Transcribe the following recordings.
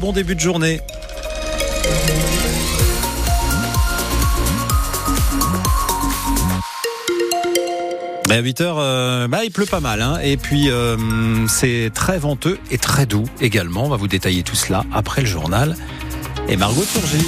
bon début de journée. À 8 heures, euh, bah, il pleut pas mal, hein. et puis euh, c'est très venteux et très doux également. On va vous détailler tout cela après le journal. Et Margot Turgy.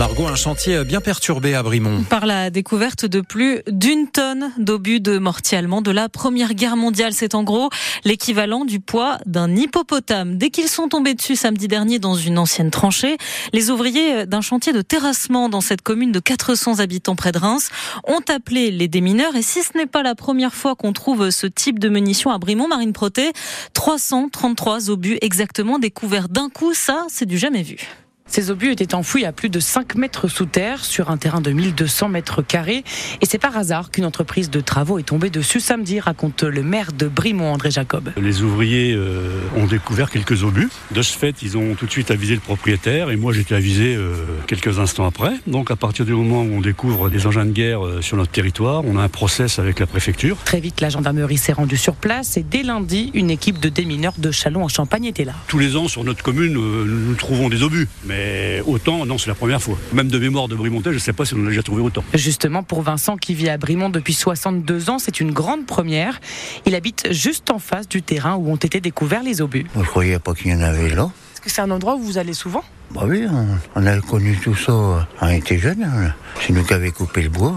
Margot, un chantier bien perturbé à Brimont. Par la découverte de plus d'une tonne d'obus de mortier allemand de la Première Guerre mondiale. C'est en gros l'équivalent du poids d'un hippopotame. Dès qu'ils sont tombés dessus samedi dernier dans une ancienne tranchée, les ouvriers d'un chantier de terrassement dans cette commune de 400 habitants près de Reims ont appelé les démineurs. Et si ce n'est pas la première fois qu'on trouve ce type de munitions à Brimont, Marine Proté, 333 obus exactement découverts d'un coup, ça, c'est du jamais vu. Ces obus étaient enfouis à plus de 5 mètres sous terre sur un terrain de 1200 mètres carrés. Et c'est par hasard qu'une entreprise de travaux est tombée dessus samedi, raconte le maire de Brimont, André Jacob. Les ouvriers euh, ont découvert quelques obus. De ce fait, ils ont tout de suite avisé le propriétaire et moi j'étais avisé euh, quelques instants après. Donc à partir du moment où on découvre des engins de guerre euh, sur notre territoire, on a un process avec la préfecture. Très vite, la gendarmerie s'est rendue sur place et dès lundi, une équipe de démineurs de Chalon en Champagne était là. Tous les ans sur notre commune, nous trouvons des obus. Mais autant, non, c'est la première fois. Même de mémoire de Brimontais, je ne sais pas si on a déjà trouvé autant. Justement, pour Vincent qui vit à Brimont depuis 62 ans, c'est une grande première. Il habite juste en face du terrain où ont été découverts les obus. Je ne croyais pas qu'il y en avait là. Est-ce que c'est un endroit où vous allez souvent? Bah oui, on, a connu tout ça quand on était jeune. Hein. C'est nous qui avions coupé le bois.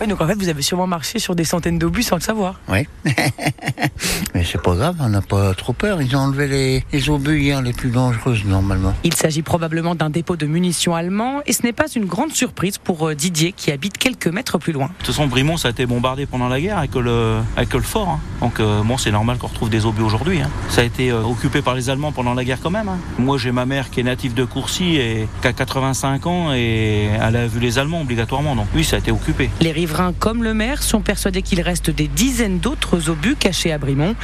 Oui, donc en fait, vous avez sûrement marché sur des centaines d'obus sans le savoir. Oui. Mais c'est pas grave, on n'a pas trop peur. Ils ont enlevé les, les obus hier les plus dangereuses normalement. Il s'agit probablement d'un dépôt de munitions allemand et ce n'est pas une grande surprise pour euh, Didier qui habite quelques mètres plus loin. De toute façon, Brimont, ça a été bombardé pendant la guerre avec le, avec le fort. Hein. Donc euh, bon, c'est normal qu'on retrouve des obus aujourd'hui. Hein. Ça a été euh, occupé par les Allemands pendant la guerre quand même. Hein. Moi, j'ai ma mère qui est native de Courcy et qui a 85 ans et elle a vu les Allemands obligatoirement. Donc oui, ça a été occupé. Les riverains comme le maire sont persuadés qu'il reste des dizaines d'autres obus cachés à Brimont.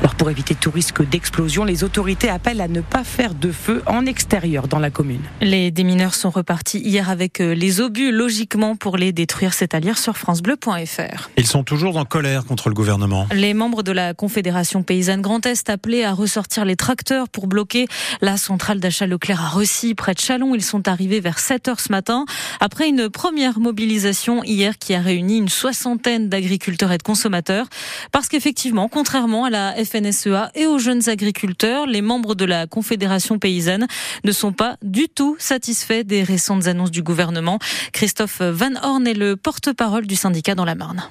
Alors pour éviter tout risque d'explosion, les autorités appellent à ne pas faire de feu en extérieur dans la commune. Les démineurs sont repartis hier avec euh, les obus, logiquement pour les détruire. C'est à lire sur francebleu.fr. Ils sont toujours en colère contre le gouvernement. Les membres de la Confédération paysanne Grand Est appelés à ressortir les tracteurs pour bloquer la centrale d'achat Leclerc à Ressy, près de Chalon. Ils sont arrivés vers 7 heures ce matin après une première mobilisation hier qui a une soixantaine d'agriculteurs et de consommateurs. Parce qu'effectivement, contrairement à la FNSEA et aux jeunes agriculteurs, les membres de la Confédération paysanne ne sont pas du tout satisfaits des récentes annonces du gouvernement. Christophe Van Horn est le porte-parole du syndicat dans la Marne.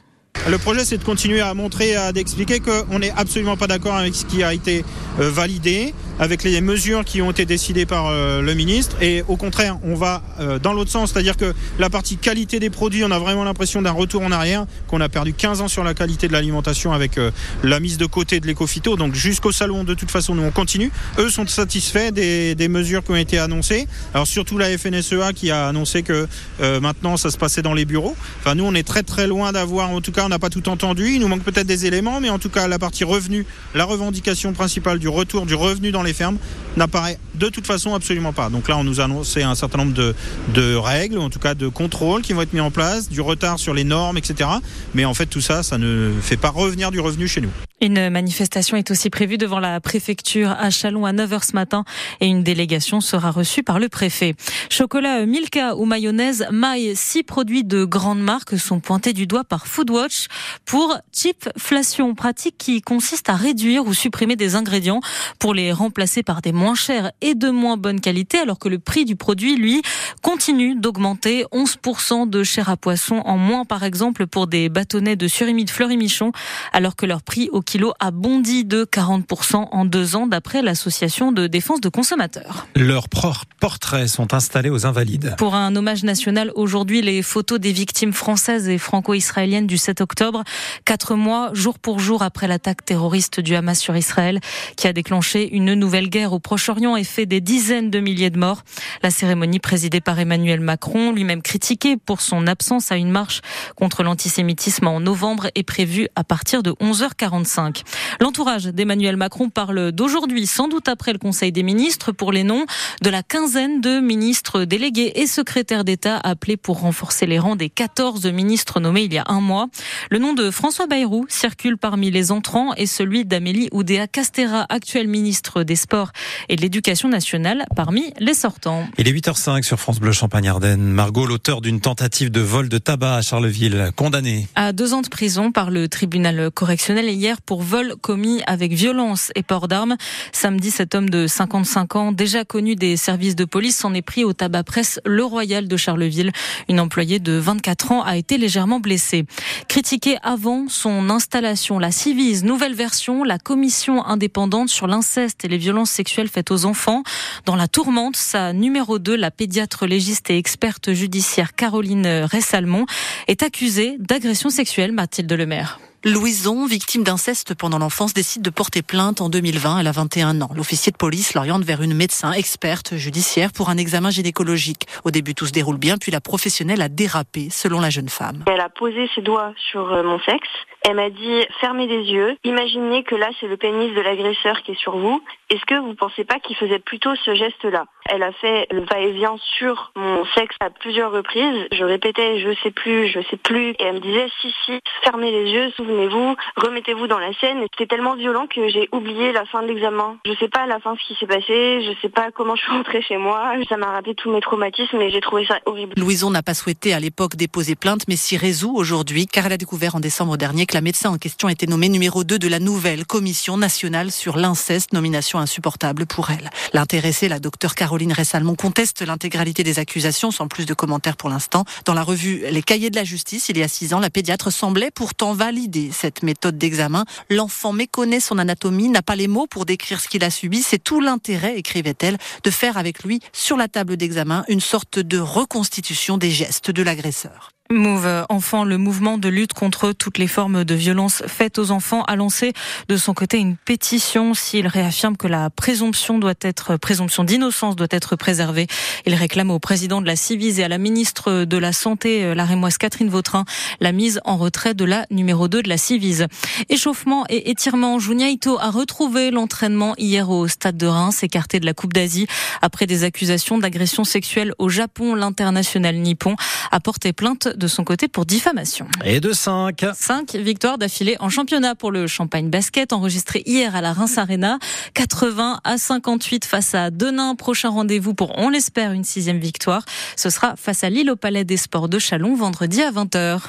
Le projet, c'est de continuer à montrer, à d'expliquer qu'on n'est absolument pas d'accord avec ce qui a été euh, validé, avec les mesures qui ont été décidées par euh, le ministre. Et au contraire, on va euh, dans l'autre sens, c'est-à-dire que la partie qualité des produits, on a vraiment l'impression d'un retour en arrière, qu'on a perdu 15 ans sur la qualité de l'alimentation avec la mise de côté de l'éco-phyto. Donc jusqu'au salon, de toute façon, nous on continue. Eux sont satisfaits des, des, mesures qui ont été annoncées. Alors surtout la FNSEA qui a annoncé que maintenant ça se passait dans les bureaux. Enfin, nous on est très très loin d'avoir, en tout cas, on n'a pas tout entendu. Il nous manque peut-être des éléments, mais en tout cas, la partie revenu, la revendication principale du retour du revenu dans les fermes n'apparaît de toute façon absolument pas. Donc là, on nous a annoncé un certain nombre de, de règles, en tout cas de contrôles qui vont être mis en place, du retard sur les normes, etc. Mais en fait, tout ça, ça ne fait pas revenir du revenu chez nous. Une manifestation est aussi prévue devant la préfecture à Chalon à 9h ce matin et une délégation sera reçue par le préfet. Chocolat Milka ou mayonnaise Maille, six produits de grande marque sont pointés du doigt par Foodwatch pour chipflation, pratique qui consiste à réduire ou supprimer des ingrédients pour les remplacer par des moins chers et de moins bonne qualité alors que le prix du produit, lui, continue d'augmenter. 11% de chair à poisson en moins par exemple pour des bâtonnets de surimi de Fleury-Michon alors que leur prix au kilo a bondi de 40% en deux ans d'après l'association de défense de consommateurs. Leurs portraits sont installés aux Invalides. Pour un hommage national aujourd'hui, les photos des victimes françaises et franco-israéliennes du 7 octobre, quatre mois jour pour jour après l'attaque terroriste du Hamas sur Israël, qui a déclenché une nouvelle guerre au Proche-Orient et fait des dizaines de milliers de morts. La cérémonie présidée par Emmanuel Macron, lui-même critiqué pour son absence à une marche contre l'antisémitisme en novembre, est prévue à partir de 11h45. 8h05. L'entourage d'Emmanuel Macron parle d'aujourd'hui, sans doute après le Conseil des ministres, pour les noms de la quinzaine de ministres délégués et secrétaires d'État appelés pour renforcer les rangs des 14 ministres nommés il y a un mois. Le nom de François Bayrou circule parmi les entrants et celui d'Amélie Oudéa Castera, actuelle ministre des Sports et de l'Éducation nationale, parmi les sortants. Il est 8h05 sur France Bleu Champagne-Ardenne. Margot, l'auteur d'une tentative de vol de tabac à Charleville, condamné à deux ans de prison par le tribunal correctionnel hier pour vol commis avec violence et port d'armes. Samedi, cet homme de 55 ans, déjà connu des services de police, s'en est pris au tabac presse Le Royal de Charleville. Une employée de 24 ans a été légèrement blessée. Critiquée avant son installation, la Civise, nouvelle version, la commission indépendante sur l'inceste et les violences sexuelles faites aux enfants. Dans la tourmente, sa numéro 2, la pédiatre légiste et experte judiciaire Caroline Ressalmon, est accusée d'agression sexuelle, Mathilde Lemaire. Louison, victime d'inceste pendant l'enfance, décide de porter plainte en 2020. Elle a 21 ans. L'officier de police l'oriente vers une médecin experte judiciaire pour un examen gynécologique. Au début, tout se déroule bien, puis la professionnelle a dérapé, selon la jeune femme. Elle a posé ses doigts sur euh, mon sexe. Elle m'a dit fermez les yeux. Imaginez que là c'est le pénis de l'agresseur qui est sur vous. Est-ce que vous pensez pas qu'il faisait plutôt ce geste-là? Elle a fait le va-et-vient sur mon sexe à plusieurs reprises. Je répétais je sais plus, je sais plus. Et elle me disait si si, fermez les yeux, souvenez-vous, remettez-vous dans la scène. C'était tellement violent que j'ai oublié la fin de l'examen. Je sais pas à la fin ce qui s'est passé. Je sais pas comment je suis rentrée chez moi. Ça m'a rappelé tous mes traumatismes et j'ai trouvé ça horrible. Louison n'a pas souhaité à l'époque déposer plainte, mais s'y résout aujourd'hui car elle a découvert en décembre dernier que la médecin en question était nommée numéro 2 de la nouvelle commission nationale sur l'inceste, nomination insupportable pour elle. L'intéressée, la docteure Caroline Ressalmon, conteste l'intégralité des accusations sans plus de commentaires pour l'instant. Dans la revue Les Cahiers de la Justice, il y a six ans, la pédiatre semblait pourtant valider cette méthode d'examen. L'enfant méconnaît son anatomie, n'a pas les mots pour décrire ce qu'il a subi. C'est tout l'intérêt, écrivait-elle, de faire avec lui, sur la table d'examen, une sorte de reconstitution des gestes de l'agresseur. Move Enfant, le mouvement de lutte contre toutes les formes de violence faites aux enfants, a lancé de son côté une pétition s'il réaffirme que la présomption doit être, présomption d'innocence doit être préservée. Il réclame au président de la Civise et à la ministre de la Santé, la rémoise Catherine Vautrin, la mise en retrait de la numéro 2 de la Civise. Échauffement et étirement, Junyaito a retrouvé l'entraînement hier au stade de Reims, écarté de la Coupe d'Asie. Après des accusations d'agression sexuelle au Japon, l'international nippon a porté plainte de son côté pour diffamation. Et de 5. 5 victoires d'affilée en championnat pour le Champagne Basket, enregistré hier à la Reims Arena. 80 à 58 face à Denain. Prochain rendez-vous pour, on l'espère, une sixième victoire. Ce sera face à Lille au Palais des Sports de Chalon vendredi à 20h.